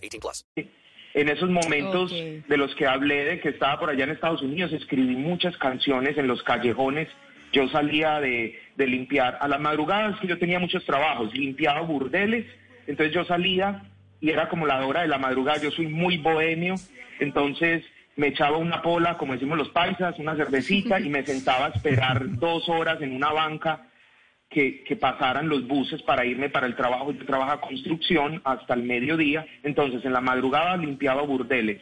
18 plus. En esos momentos Ok. de los que hablé de que estaba por allá en Estados Unidos, escribí muchas canciones en los callejones. Yo salía de, de limpiar a las madrugadas, que yo tenía muchos trabajos, limpiaba burdeles, entonces yo salía y era como la hora de la madrugada, yo soy muy bohemio, entonces me echaba una pola, como decimos los paisas, una cervecita y me sentaba a esperar dos horas en una banca que, que pasaran los buses para irme para el trabajo. Yo trabajaba construcción hasta el mediodía, entonces en la madrugada limpiaba burdeles.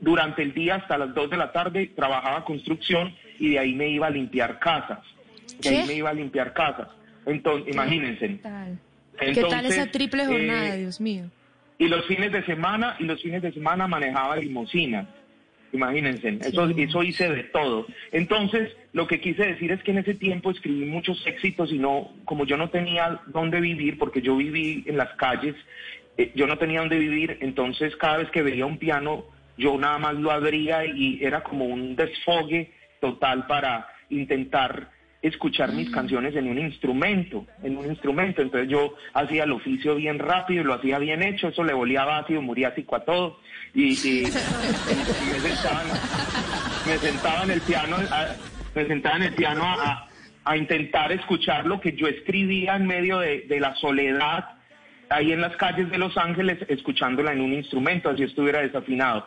Durante el día hasta las 2 de la tarde trabajaba construcción y de ahí me iba a limpiar casas. De ahí me iba a limpiar casas. Entonces, imagínense. ¿Qué tal? ¿Qué tal esa triple jornada, eh, Dios mío? Y los fines de semana, y los fines de semana manejaba limusinas. Imagínense, eso, eso hice de todo. Entonces, lo que quise decir es que en ese tiempo escribí muchos éxitos y no, como yo no tenía dónde vivir, porque yo viví en las calles, eh, yo no tenía dónde vivir, entonces cada vez que veía un piano, yo nada más lo abría y era como un desfogue total para intentar escuchar mis canciones en un instrumento, en un instrumento. Entonces yo hacía el oficio bien rápido, y lo hacía bien hecho, eso le volía ácido, muriático a todo. Y, y- y me, sentaba, en- me sentaba en el piano, a- me sentaba en el piano a, a- a intentar escuchar lo que yo escribía en medio de, de la soledad, ahí en las calles de Los Ángeles, escuchándola en un instrumento, así estuviera desafinado.